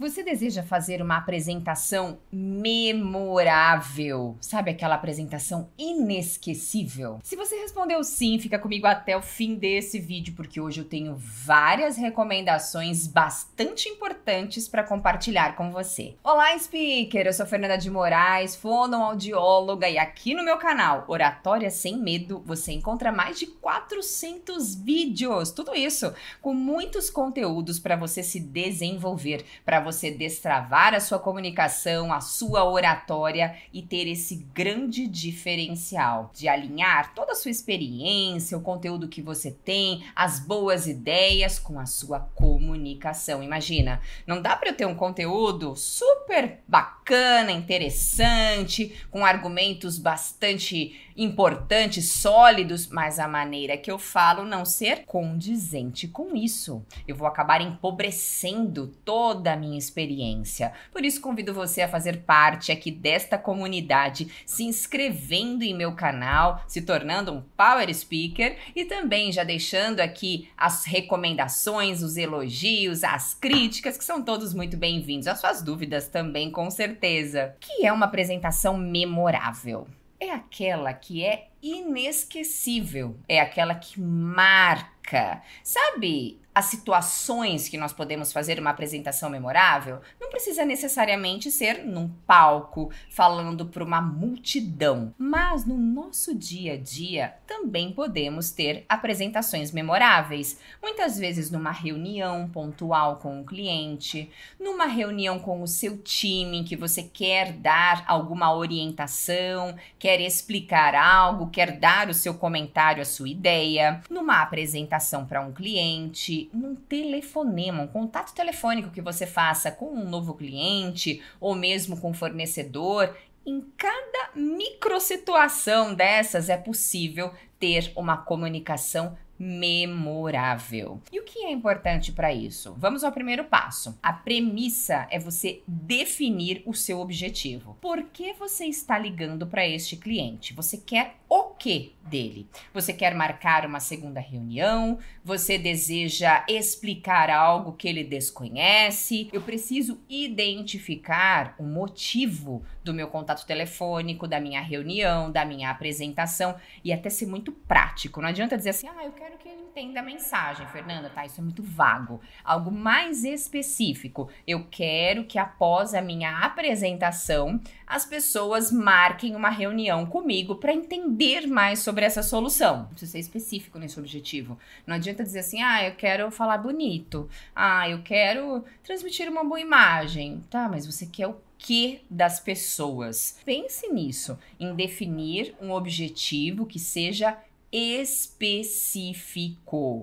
Você deseja fazer uma apresentação memorável? Sabe aquela apresentação inesquecível? Se você respondeu sim, fica comigo até o fim desse vídeo, porque hoje eu tenho várias recomendações bastante importantes para compartilhar com você. Olá, speaker! Eu sou Fernanda de Moraes, fonoaudióloga, e aqui no meu canal Oratória Sem Medo você encontra mais de 400 vídeos, tudo isso com muitos conteúdos para você se desenvolver, para você você destravar a sua comunicação, a sua oratória e ter esse grande diferencial de alinhar toda a sua experiência, o conteúdo que você tem, as boas ideias com a sua comunicação. Imagina, não dá para eu ter um conteúdo super bacana, interessante, com argumentos bastante importantes, sólidos, mas a maneira que eu falo não ser condizente com isso. Eu vou acabar empobrecendo toda a minha experiência. Por isso convido você a fazer parte aqui desta comunidade, se inscrevendo em meu canal, se tornando um Power Speaker e também já deixando aqui as recomendações, os elogios, as críticas, que são todos muito bem-vindos. As suas dúvidas também, com certeza. Que é uma apresentação memorável? É aquela que é inesquecível, é aquela que marca. Sabe as situações que nós podemos fazer uma apresentação memorável, não precisa necessariamente ser num palco, falando para uma multidão, mas no nosso dia a dia também podemos ter apresentações memoráveis, muitas vezes numa reunião pontual com o cliente, numa reunião com o seu time que você quer dar alguma orientação, quer explicar algo, quer dar o seu comentário, a sua ideia, numa apresentação para um cliente, num telefonema, um contato telefônico que você faça com um novo cliente ou mesmo com um fornecedor. Em cada microsituação dessas é possível ter uma comunicação memorável. E o que é importante para isso? Vamos ao primeiro passo. A premissa é você definir o seu objetivo. Por que você está ligando para este cliente? Você quer o que dele? Você quer marcar uma segunda reunião? Você deseja explicar algo que ele desconhece? Eu preciso identificar o motivo do meu contato telefônico, da minha reunião, da minha apresentação e até ser muito prático. Não adianta dizer assim, ah, eu quero que ele entenda a mensagem, Fernanda, tá? Isso é muito vago. Algo mais específico. Eu quero que após a minha apresentação, as pessoas marquem uma reunião comigo para entender mais sobre essa solução. Precisa ser específico nesse objetivo. Não adianta dizer assim, ah, eu quero falar bonito. Ah, eu quero transmitir uma boa imagem. Tá, mas você quer o que das pessoas. Pense nisso, em definir um objetivo que seja específico.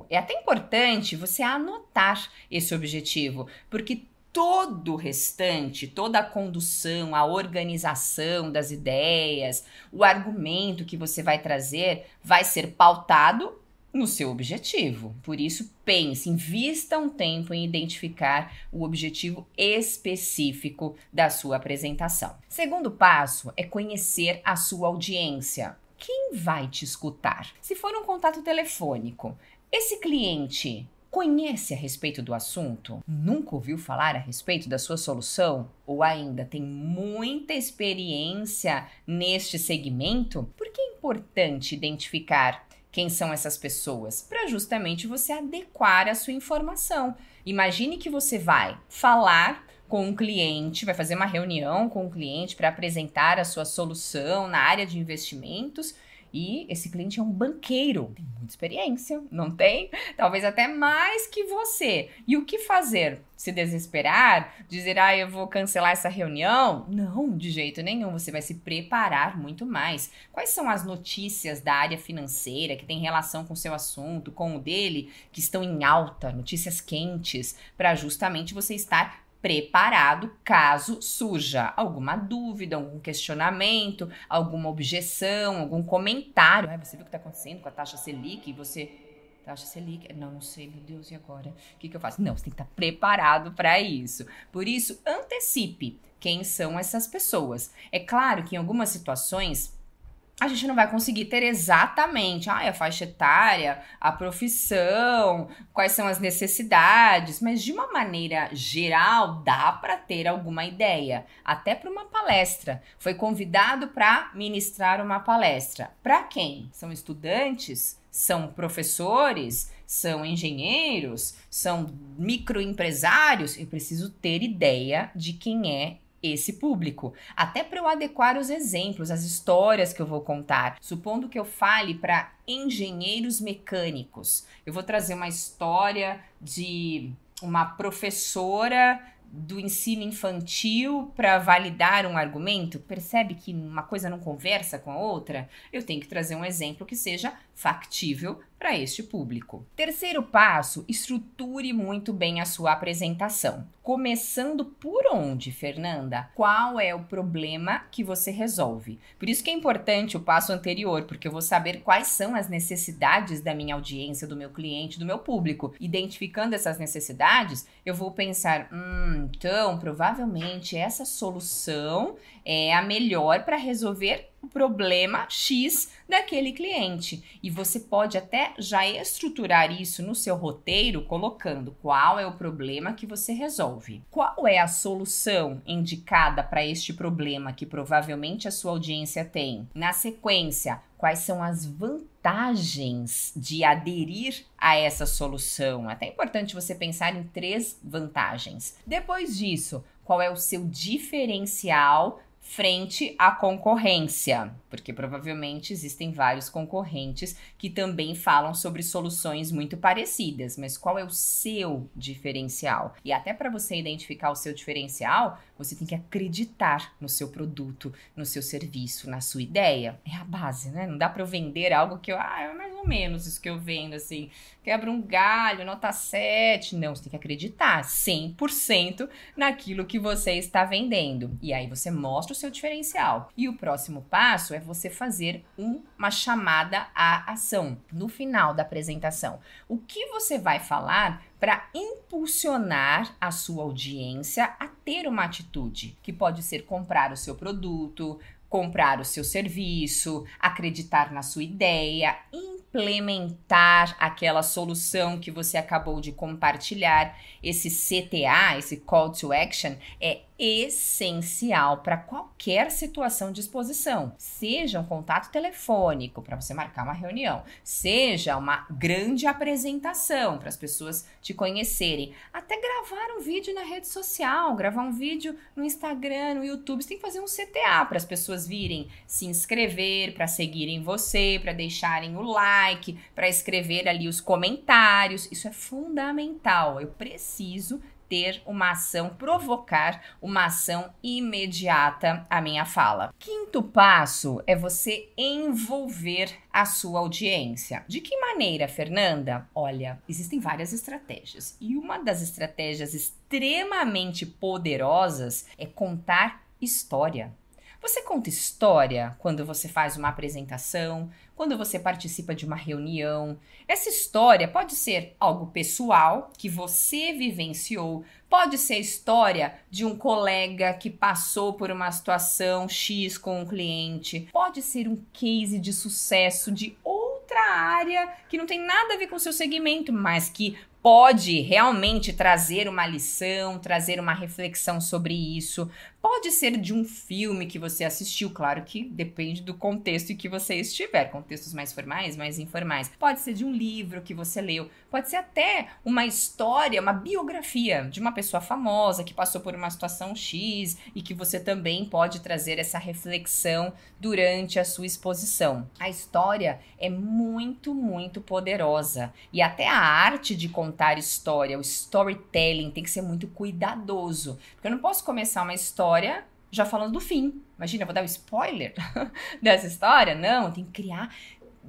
É até importante você anotar esse objetivo, porque todo o restante, toda a condução, a organização das ideias, o argumento que você vai trazer vai ser pautado no seu objetivo. Por isso, pense, invista um tempo em identificar o objetivo específico da sua apresentação. Segundo passo é conhecer a sua audiência. Quem vai te escutar? Se for um contato telefônico, esse cliente Conhece a respeito do assunto? Nunca ouviu falar a respeito da sua solução? Ou ainda tem muita experiência neste segmento? Por que é importante identificar quem são essas pessoas, para justamente você adequar a sua informação. Imagine que você vai falar com um cliente, vai fazer uma reunião com o um cliente para apresentar a sua solução na área de investimentos e esse cliente é um banqueiro, tem muita experiência, não tem? Talvez até mais que você. E o que fazer? Se desesperar? Dizer, ah, eu vou cancelar essa reunião? Não, de jeito nenhum. Você vai se preparar muito mais. Quais são as notícias da área financeira que tem relação com o seu assunto, com o dele, que estão em alta, notícias quentes, para justamente você estar preparado caso surja alguma dúvida, algum questionamento, alguma objeção, algum comentário. Você viu o que está acontecendo com a taxa Selic e você taxa Selic. Não, não sei, meu Deus, e agora? O que, que eu faço? Não, você tem que estar preparado para isso. Por isso, antecipe quem são essas pessoas. É claro que em algumas situações a gente não vai conseguir ter exatamente ah, a faixa etária, a profissão, quais são as necessidades, mas de uma maneira geral dá para ter alguma ideia, até para uma palestra. Foi convidado para ministrar uma palestra. Para quem? São estudantes? São professores? São engenheiros? São microempresários? Eu preciso ter ideia de quem é esse público, até para eu adequar os exemplos, as histórias que eu vou contar. Supondo que eu fale para engenheiros mecânicos, eu vou trazer uma história de uma professora do ensino infantil para validar um argumento, percebe que uma coisa não conversa com a outra? Eu tenho que trazer um exemplo que seja factível para este público. Terceiro passo, estruture muito bem a sua apresentação. Começando por onde, Fernanda? Qual é o problema que você resolve? Por isso que é importante o passo anterior, porque eu vou saber quais são as necessidades da minha audiência, do meu cliente, do meu público. Identificando essas necessidades, eu vou pensar, hum, então provavelmente essa solução é a melhor para resolver o problema X daquele cliente. E você pode até já estruturar isso no seu roteiro, colocando qual é o problema que você resolve. Qual é a solução indicada para este problema que provavelmente a sua audiência tem? Na sequência, quais são as vantagens de aderir a essa solução? É até importante você pensar em três vantagens. Depois disso, qual é o seu diferencial frente à concorrência, porque provavelmente existem vários concorrentes que também falam sobre soluções muito parecidas, mas qual é o seu diferencial? E até para você identificar o seu diferencial, você tem que acreditar no seu produto, no seu serviço, na sua ideia. É a base, né? Não dá para eu vender algo que eu, ah, é mais ou menos isso que eu vendo assim, quebra um galho, nota 7. Não, você tem que acreditar 100% naquilo que você está vendendo. E aí você mostra seu diferencial. E o próximo passo é você fazer uma chamada à ação no final da apresentação. O que você vai falar para impulsionar a sua audiência a ter uma atitude, que pode ser comprar o seu produto, comprar o seu serviço, acreditar na sua ideia, implementar aquela solução que você acabou de compartilhar. Esse CTA, esse Call to Action, é essencial para qualquer situação de exposição, seja um contato telefônico para você marcar uma reunião, seja uma grande apresentação para as pessoas te conhecerem, até gravar um vídeo na rede social, gravar um vídeo no Instagram, no YouTube, você tem que fazer um CTA para as pessoas virem se inscrever, para seguirem você, para deixarem o like, para escrever ali os comentários. Isso é fundamental. Eu preciso ter uma ação, provocar uma ação imediata à minha fala. Quinto passo é você envolver a sua audiência. De que maneira, Fernanda? Olha, existem várias estratégias e uma das estratégias extremamente poderosas é contar história. Você conta história quando você faz uma apresentação, quando você participa de uma reunião. Essa história pode ser algo pessoal que você vivenciou, pode ser história de um colega que passou por uma situação X com um cliente, pode ser um case de sucesso de outra área que não tem nada a ver com o seu segmento, mas que pode realmente trazer uma lição, trazer uma reflexão sobre isso. Pode ser de um filme que você assistiu, claro que depende do contexto em que você estiver, contextos mais formais, mais informais. Pode ser de um livro que você leu, pode ser até uma história, uma biografia de uma pessoa famosa que passou por uma situação X e que você também pode trazer essa reflexão durante a sua exposição. A história é muito, muito poderosa e até a arte de contar história, o storytelling tem que ser muito cuidadoso, porque eu não posso começar uma história história já falando do fim. Imagina, eu vou dar um spoiler dessa história? Não, tem que criar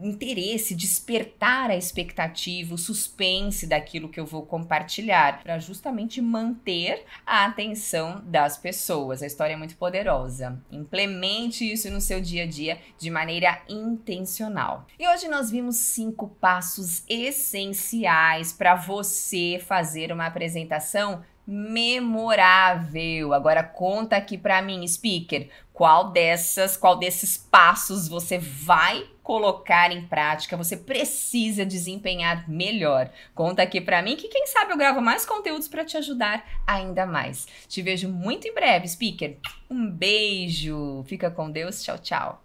interesse, despertar a expectativa, o suspense daquilo que eu vou compartilhar, para justamente manter a atenção das pessoas. A história é muito poderosa. Implemente isso no seu dia a dia de maneira intencional. E hoje nós vimos cinco passos essenciais para você fazer uma apresentação memorável. Agora conta aqui para mim, speaker, qual dessas, qual desses passos você vai colocar em prática, você precisa desempenhar melhor. Conta aqui para mim que quem sabe eu gravo mais conteúdos para te ajudar ainda mais. Te vejo muito em breve, speaker. Um beijo. Fica com Deus. Tchau, tchau.